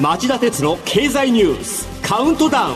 町田鉄の経済ニュースカウントダウン。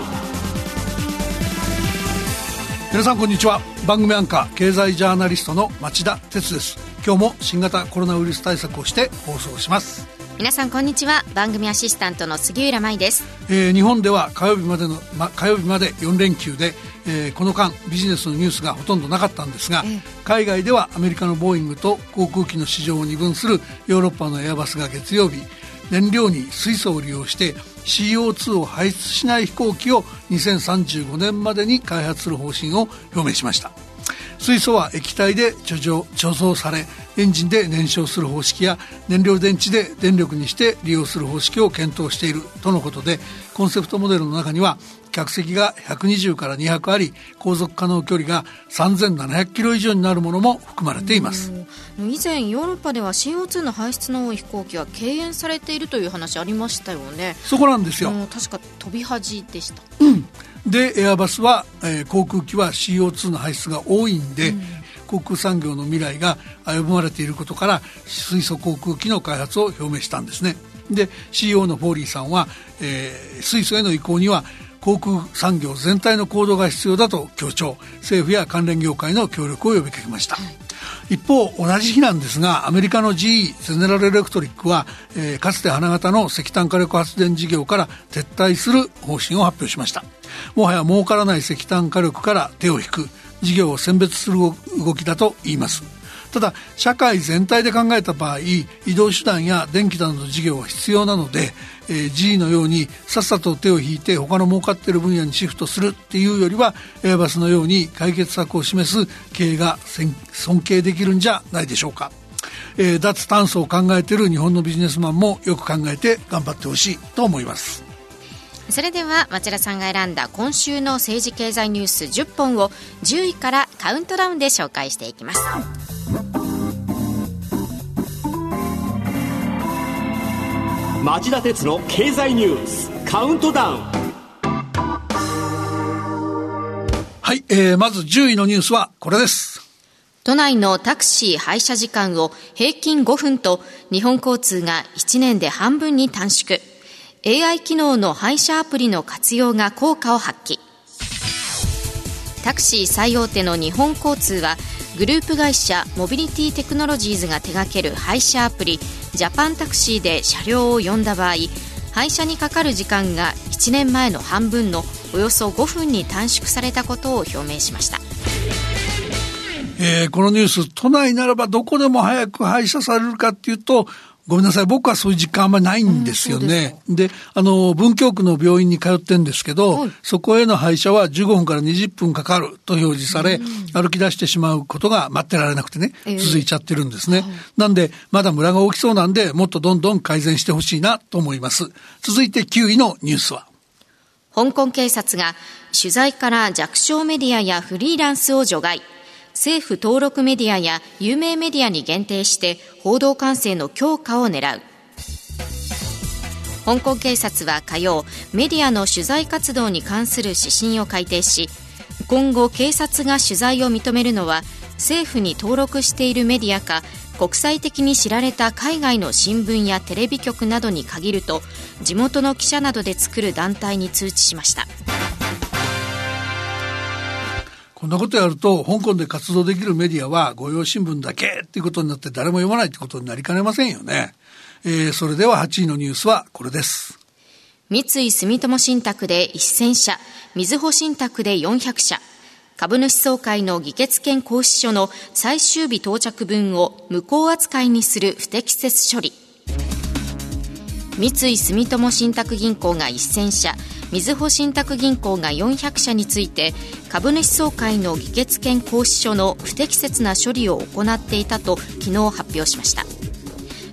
皆さんこんにちは。番組アンカー経済ジャーナリストの町田鉄です。今日も新型コロナウイルス対策をして放送します。皆さんこんにちは。番組アシスタントの杉浦舞です、えー、日本では火曜日までの、ま、火曜日まで4連休で、えー、この間ビジネスのニュースがほとんどなかったんですが、えー、海外ではアメリカのボーイングと航空機の市場を二分するヨーロッパのエアバスが月曜日燃料に水素を利用して CO2 を排出しない飛行機を2035年までに開発する方針を表明しました水素は液体で貯蔵されエンジンで燃焼する方式や燃料電池で電力にして利用する方式を検討しているとのことでコンセプトモデルの中には客席が120から200あり航続可能距離が3700キロ以上になるものも含まれています。以前ヨーロッパでは CO2 の排出の多い飛行機は敬遠されているという話ありましたよね。そこなんですよ。確か飛び恥でした。うん。でエアバスは、えー、航空機は CO2 の排出が多いんで、うん。航空産業の未来が危ぶまれていることから水素航空機の開発を表明したんですね。で CEO のフォーリーさんは、えー、水素への移行には航空産業全体の行動が必要だと強調。政府や関連業界の協力を呼びかけました、はい、一方同じ日なんですがアメリカの GE ゼネラルエレクトリックは、えー、かつて花形の石炭火力発電事業から撤退する方針を発表しました。もはや儲からない石炭火力から手を引く事業を選別する動きだと言います。ただ社会全体で考えた場合移動手段や電気などの事業は必要なので、えー、G のようにさっさと手を引いて他の儲かっている分野にシフトするっていうよりはエアバスのように解決策を示す経営が尊敬できるんじゃないでしょうか。えー、脱炭素を考えている日本のビジネスマンもよく考えて頑張ってほしいと思います。それでは町田さんが選んだ今週の政治経済ニュース10本を10位からカウントダウンで紹介していきます。町田鉄の経済ニュースカウントダウン。はい、えー、まず10位のニュースはこれです。都内のタクシー配車時間を平均5分と日本交通が1年で半分に短縮。AI 機能の配車アプリの活用が効果を発揮。タクシー最大手の日本交通はグループ会社モビリティテクノロジーズが手掛ける配車アプリジャパンタクシーで車両を呼んだ場合配車にかかる時間が1年前の半分のおよそ5分に短縮されたことを表明しました。えー、このニュース、都内ならばどこでも早く配車されるかっていうと、ごめんなさい。僕はそういう実感あんまりないんですよね。うん、であの、文京区の病院に通ってんですけど、はい、そこへの配車は15分から20分かかると表示され、うん、歩き出してしまうことが待ってられなくてね、続いちゃってるんですね。えーはい、なんで、まだムラが大きそうなんで、もっとどんどん改善してほしいなと思います。続いて9位のニュースは。香港警察が取材から弱小メディアやフリーランスを除外。政府登録メディアや有名メディアに限定して報道管制の強化を狙う香港警察は火曜メディアの取材活動に関する指針を改定し今後警察が取材を認めるのは政府に登録しているメディアか国際的に知られた海外の新聞やテレビ局などに限ると地元の記者などで作る団体に通知しました。こんなことやると、香港で活動できるメディアは、御用新聞だけっていうことになって誰も読まないってことになりかねませんよね。えー、それでは8位のニュースはこれです。三井住友信託で1000社、みずほ信託で400社、株主総会の議決権行使書の最終日到着分を無効扱いにする不適切処理。三井住友信託銀行が1000社、みずほ信託銀行が400社について株主総会の議決権行使書の不適切な処理を行っていたと昨日発表しました。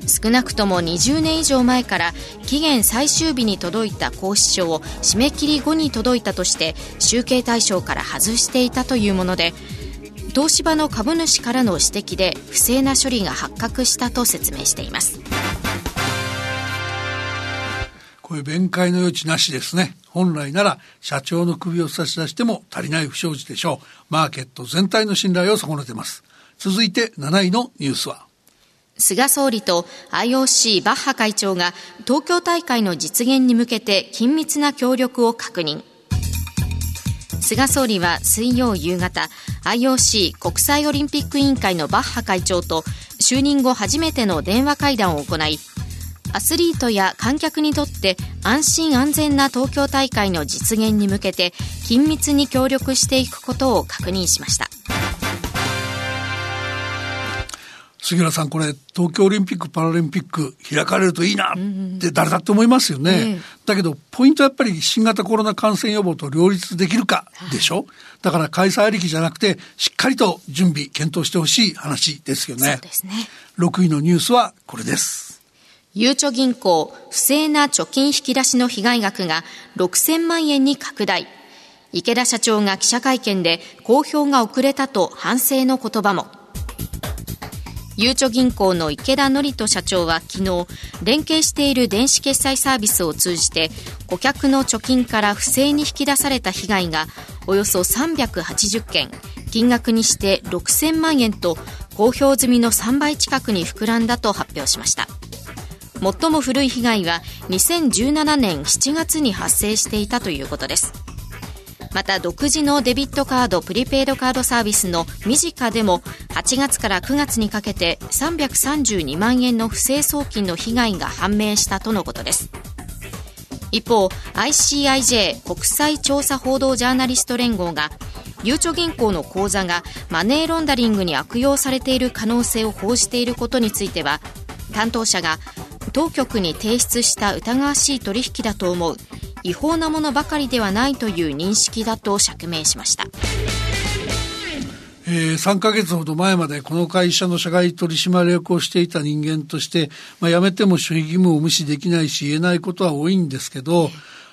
少なくとも20年以上前から期限最終日に届いた行使書を締め切り後に届いたとして集計対象から外していたというもので東芝の株主からの指摘で不正な処理が発覚したと説明しています。こういう弁解の余地なしですね。本来なら社長の首を差し出しても足りない不祥事でしょう。マーケット全体の信頼を損ねてます。続いて7位のニュースは菅総理と IOC バッハ会長が東京大会の実現に向けて緊密な協力を確認菅総理は水曜夕方 IOC 国際オリンピック委員会のバッハ会長と就任後初めての電話会談を行いアスリートや観客にとって安心安全な東京大会の実現に向けて緊密に協力していくことを確認しました。杉浦さんこれ東京オリンピック・パラリンピック開かれるといいなって誰だって思いますよね、うん。うん、だけどポイントはやっぱり新型コロナ感染予防と両立できるかでしょ、はい、だから開催ありきじゃなくてしっかりと準備検討してほしい話ですよね。ね。6位のニュースはこれですゆうちょ銀行不正な貯金引き出しの被害額が6000万円に拡大。池田社長が記者会見で公表が遅れたと反省の言葉も。ゆうちょ銀行の池田典人社長は昨日連携している電子決済サービスを通じて顧客の貯金から不正に引き出された被害がおよそ380件金額にして6000万円と公表済みの3倍近くに膨らんだと発表しました。最も古い被害は2017年7月に発生していたということです。また独自のデビットカードプリペイドカードサービスのミジカでも8月から9月にかけて332万円の不正送金の被害が判明したとのことです。一方 ICIJ 国際調査報道ジャーナリスト連合がゆうちょ銀行の口座がマネーロンダリングに悪用されている可能性を報じていることについては担当者が当局に提出した疑わしい取引だと思う違法なものばかりではないという認識だと釈明しました。えー、3ヶ月ほど前までこの会社の社外取締役をしていた人間として、まあ、辞めても守秘義務を無視できないし言えないことは多いんですけど、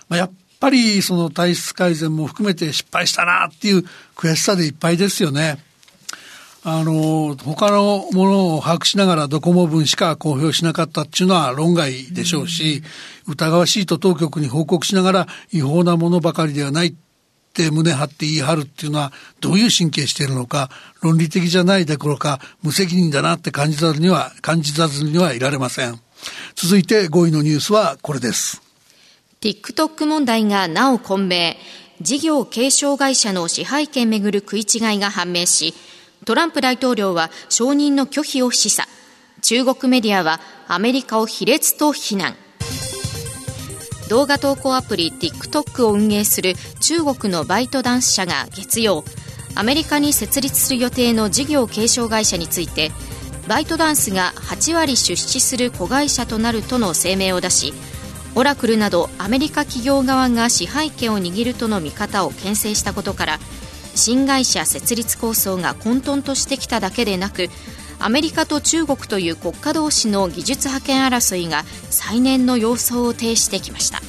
まあ、やっぱりその体質改善も含めて失敗したなっていう悔しさでいっぱいですよね。あの、他のものを把握しながらドコモ分しか公表しなかったっていうのは論外でしょうし、疑わしいと当局に報告しながら違法なものばかりではないって胸張って言い張るっていうのはどういう神経しているのか、論理的じゃないどころか無責任だなって感じざるには、感じざるにはいられません。続いて5位のニュースはこれです。TikTok 問題がなお混迷。事業継承会社の支配権めぐる食い違いが判明し、トランプ大統領は承認の拒否を示唆。中国メディアはアメリカを卑劣と非難。動画投稿アプリ TikTok を運営する中国のバイトダンス社が月曜アメリカに設立する予定の事業継承会社についてバイトダンスが8割出資する子会社となるとの声明を出しオラクルなどアメリカ企業側が支配権を握るとの見方を牽制したことから新会社設立構想が混沌としてきただけでなくアメリカと中国という国家同士の技術覇権争いが再燃の様相を呈してきました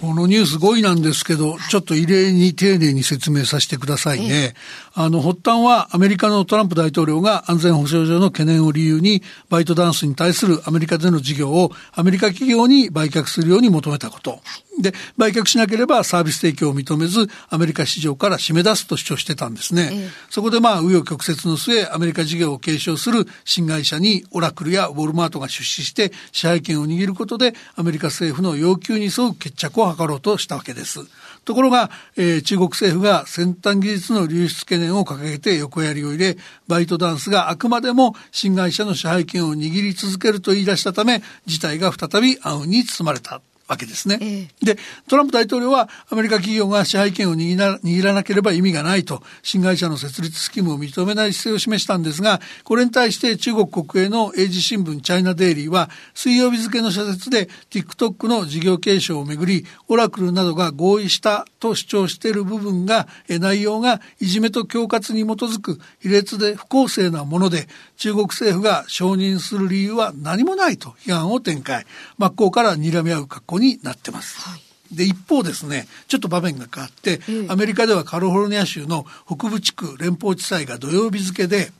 このニュース5位なんですけど、ちょっと異例に丁寧に説明させてくださいね。あの、発端はアメリカのトランプ大統領が安全保障上の懸念を理由に、バイトダンスに対するアメリカでの事業をアメリカ企業に売却するように求めたこと。で、売却しなければサービス提供を認めず、アメリカ市場から締め出すと主張してたんですね。ええ、そこでまあ、紆余曲折の末、アメリカ事業を継承する新会社にオラクルやウォルマートが出資して支配権を握ることで、アメリカ政府の要求に沿う決着を図ろうとしたわけです。ところが、えー、中国政府が先端技術の流出懸念を掲げて横やりを入れ、バイトダンスがあくまでも新会社の支配権を握り続けると言い出したため、事態が再び暗雲に包まれた。わけですね。ええ、で、トランプ大統領はアメリカ企業が支配権を握らなければ意味がないと、新会社の設立スキームを認めない姿勢を示したんですが、これに対して中国国営の英字新聞チャイナデイリーは、水曜日付の社説で TikTok の事業継承をめぐり、オラクルなどが合意したと主張している部分が、内容がいじめと恐喝に基づく卑劣で不公正なもので、中国政府が承認する理由は何もないと批判を展開。真っ向から睨み合う格好になってます。はいで一方ですねちょっと場面が変わって、アメリカではカリフォルニア州の北部地区連邦地裁が土曜日付で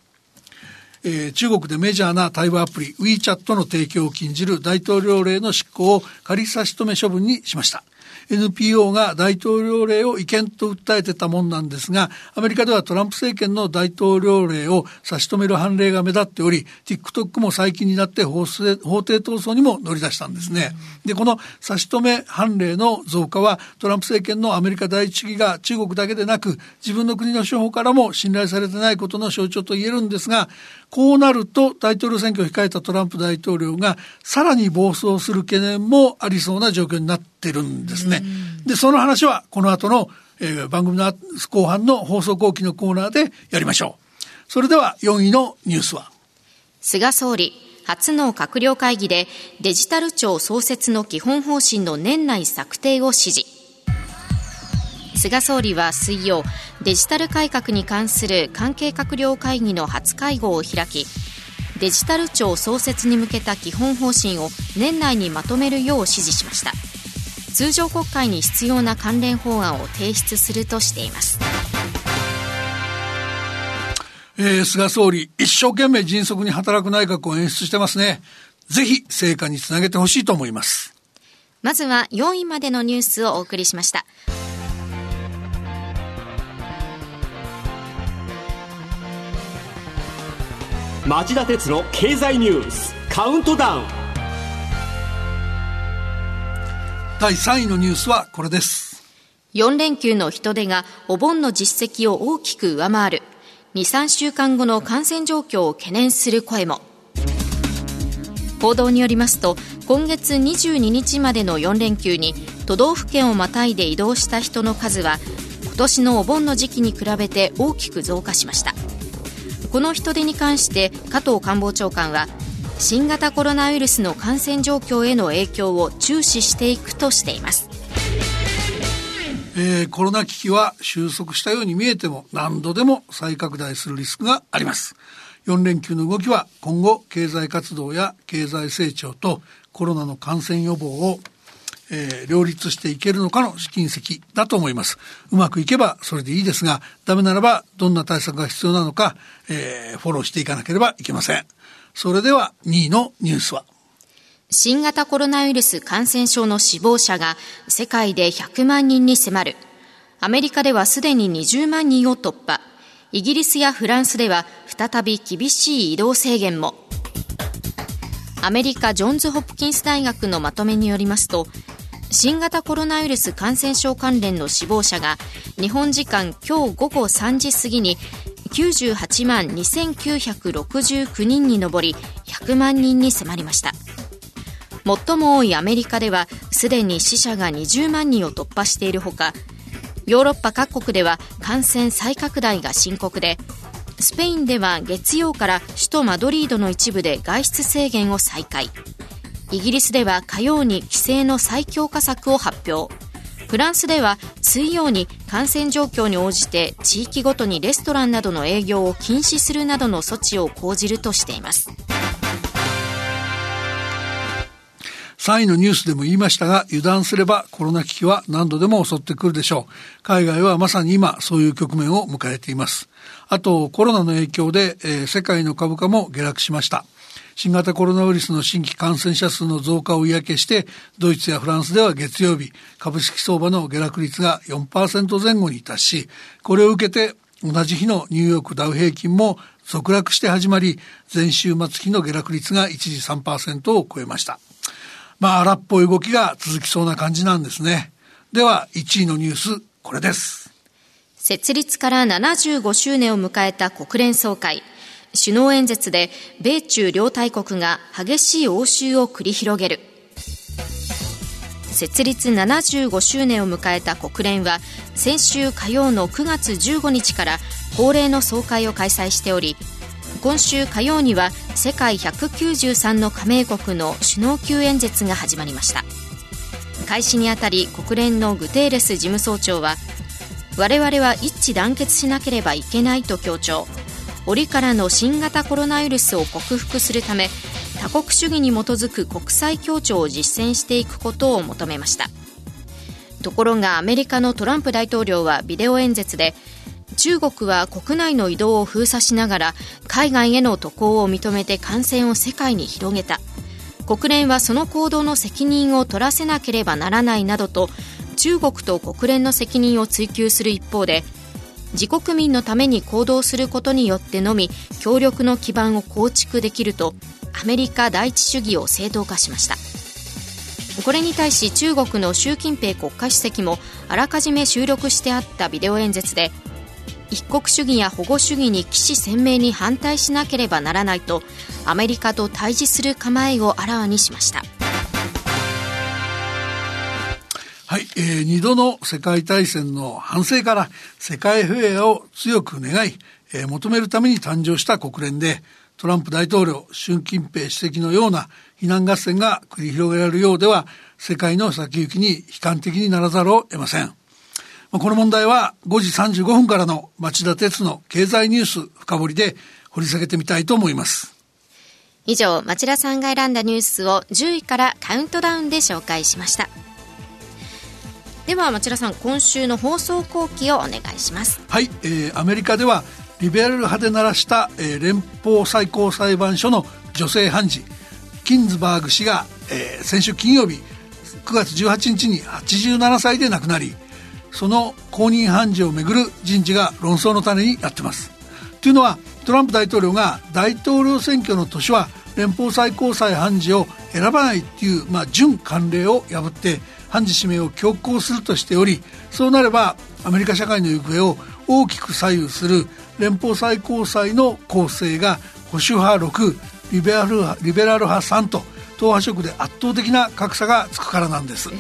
えー、中国でメジャーな対話アプリ WeChat の提供を禁じる大統領令の執行を仮差し止め処分にしました。NPO が大統領令を違憲と訴えてたもんなんですが、アメリカではトランプ政権の大統領令を差し止める判例が目立っており、TikTok も最近になって法法廷闘争にも乗り出したんですね。で、この差し止め判例の増加は、トランプ政権のアメリカ第一主義が中国だけでなく、自分の国の司法からも信頼されてないことの象徴と言えるんですが、こうなると大統領選挙を控えたトランプ大統領がさらに暴走する懸念もありそうな状況になってるんですね。で、その話はこの後の、えー、番組の後半の放送後期のコーナーでやりましょう。それでは4位のニュースは？菅総理初の閣僚会議でデジタル庁創設の基本方針の年内策定を指示。菅総理は水曜デジタル改革に関する関係閣僚会議の初会合を開きデジタル庁創設に向けた基本方針を年内にまとめるよう指示しました通常国会に必要な関連法案を提出するとしていますえー、菅総理、一生懸命迅速に働く内閣を演出してますね。ぜひ、成果につなげてほしいと思います。まずは4位までのニュースをお送りしました。町田鉄の経済ニュースカウントダウン第3位のニュースはこれです。4連休の人出がお盆の実績を大きく上回る。23週間後の感染状況を懸念する声も。報道によりますと今月22日までの4連休に都道府県をまたいで移動した人の数は今年のお盆の時期に比べて大きく増加しました。この人出に関して加藤官房長官は新型コロナウイルスの感染状況への影響を注視していくとしています。えー、コロナ危機は収束したように見えても何度でも再拡大するリスクがあります。4連休の動きは今後経済活動や経済成長とコロナの感染予防をえー、両立していけるのかの試金石だと思います。うまくいけばそれでいいですが、ダメならばどんな対策が必要なのか、えー、フォローしていかなければいけません。それでは2位のニュースは新型コロナウイルス感染症の死亡者が世界で100万人に迫る。アメリカではすでに20万人を突破。イギリスやフランスでは再び厳しい移動制限も。アメリカジョンズ・ホプキンス大学のまとめによりますと新型コロナウイルス感染症関連の死亡者が日本時間今日午後3時過ぎに98万2969人に上り100万人に迫りました。最も多いアメリカではすでに死者が20万人を突破しているほかヨーロッパ各国では感染再拡大が深刻でスペインでは月曜から首都マドリードの一部で外出制限を再開。イギリスでは火曜に規制の最強化策を発表。フランスでは水曜に感染状況に応じて地域ごとにレストランなどの営業を禁止するなどの措置を講じるとしています。3位のニュースでも言いましたが、油断すればコロナ危機は何度でも襲ってくるでしょう。海外はまさに今、そういう局面を迎えています。あと、コロナの影響で、えー、世界の株価も下落しました。新型コロナウイルスの新規感染者数の増加を嫌気して、ドイツやフランスでは月曜日、株式相場の下落率が4%前後に達し、これを受けて同じ日のニューヨークダウ平均も続落して始まり、前週末期の下落率が一時3%を超えました。まあ、荒っぽい動きが続きそうな感じなんですね。では、1位のニュース、これです。設立から75周年を迎えた国連総会。首脳演説で米中両大国が激しい応酬を繰り広げる設立75周年を迎えた国連は先週火曜の9月15日から恒例の総会を開催しており今週火曜には世界193の加盟国の首脳級演説が始まりました。開始にあたり国連のグテーレス事務総長は我々は一致団結しなければいけないと強調。折からの新型コロナウイルスを克服するため多国主義に基づく国際協調を実践していくことを求めました。ところがアメリカのトランプ大統領はビデオ演説で中国は国内の移動を封鎖しながら海外への渡航を認めて感染を世界に広げた。国連はその行動の責任を取らせなければならないなどと中国と国連の責任を追及する一方で自国民のために行動することによってのみ協力の基盤を構築できるとアメリカ第一主義を正当化しました。これに対し中国の習近平国家主席もあらかじめ収録してあったビデオ演説で一国主義や保護主義に起死鮮明に反対しなければならないとアメリカと対峙する構えをあらわにしましたはい、えー、2度の世界大戦の反省から世界平和を強く願い、えー、求めるために誕生した国連でトランプ大統領、習近平主席のような非難合戦が繰り広げられるようでは世界の先行きに悲観的にならざるを得ません。この問題は5時35分からの町田鉄の経済ニュース深掘りで掘り下げてみたいと思います。以上、町田さんが選んだニュースを10位からカウントダウンで紹介しました。では町田さん、今週の放送後期をお願いします。はい、えー、アメリカではリベラル派で鳴らした、えー、連邦最高裁判所の女性判事キンズバーグ氏が、えー、先週金曜日9月18日に87歳で亡くなりその公認判事をめぐる人事が論争の種になってますというのはトランプ大統領が大統領選挙の年は連邦最高裁判事を選ばないっていう、まあ、準慣例を破って判事指名を強行するとしておりそうなればアメリカ社会の行方を大きく左右する連邦最高裁の構成が保守派6リベラルリベラル派3と党派色で圧倒的な格差がつくからなんです。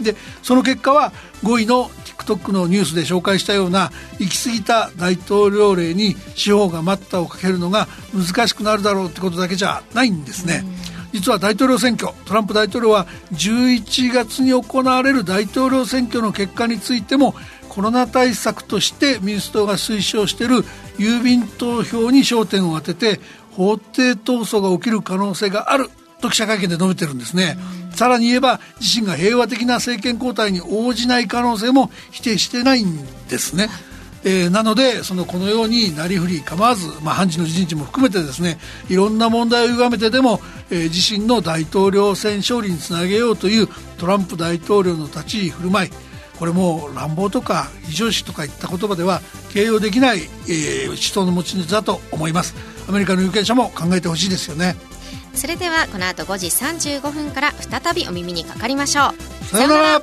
でその結果は5位の TikTok のニュースで紹介したような行き過ぎた大統領令に司法が待ったをかけるのが難しくなるだろうってことだけじゃないんですね。実は大統領選挙トランプ大統領は11月に行われる大統領選挙の結果についてもコロナ対策として民主党が推奨している郵便投票に焦点を当てて法廷闘争が起きる可能性があると記者会見で述べてるんですね、さらに言えば自身が平和的な政権交代に応じない可能性も否定してないんですね。えー、なのでそのこのようになりふり構わず、まあ、判事の人事も含めてですねいろんな問題を歪めてでも、えー、自身の大統領選勝利につなげようというトランプ大統領の立ち居振る舞いこれも乱暴とか非常識とかいった言葉では形容できない、えー、人の持ち主だと思います。アメリカの有権者も考えてほしいですよね。それではこの後5時35分から再びお耳にかかりましょう。さよなら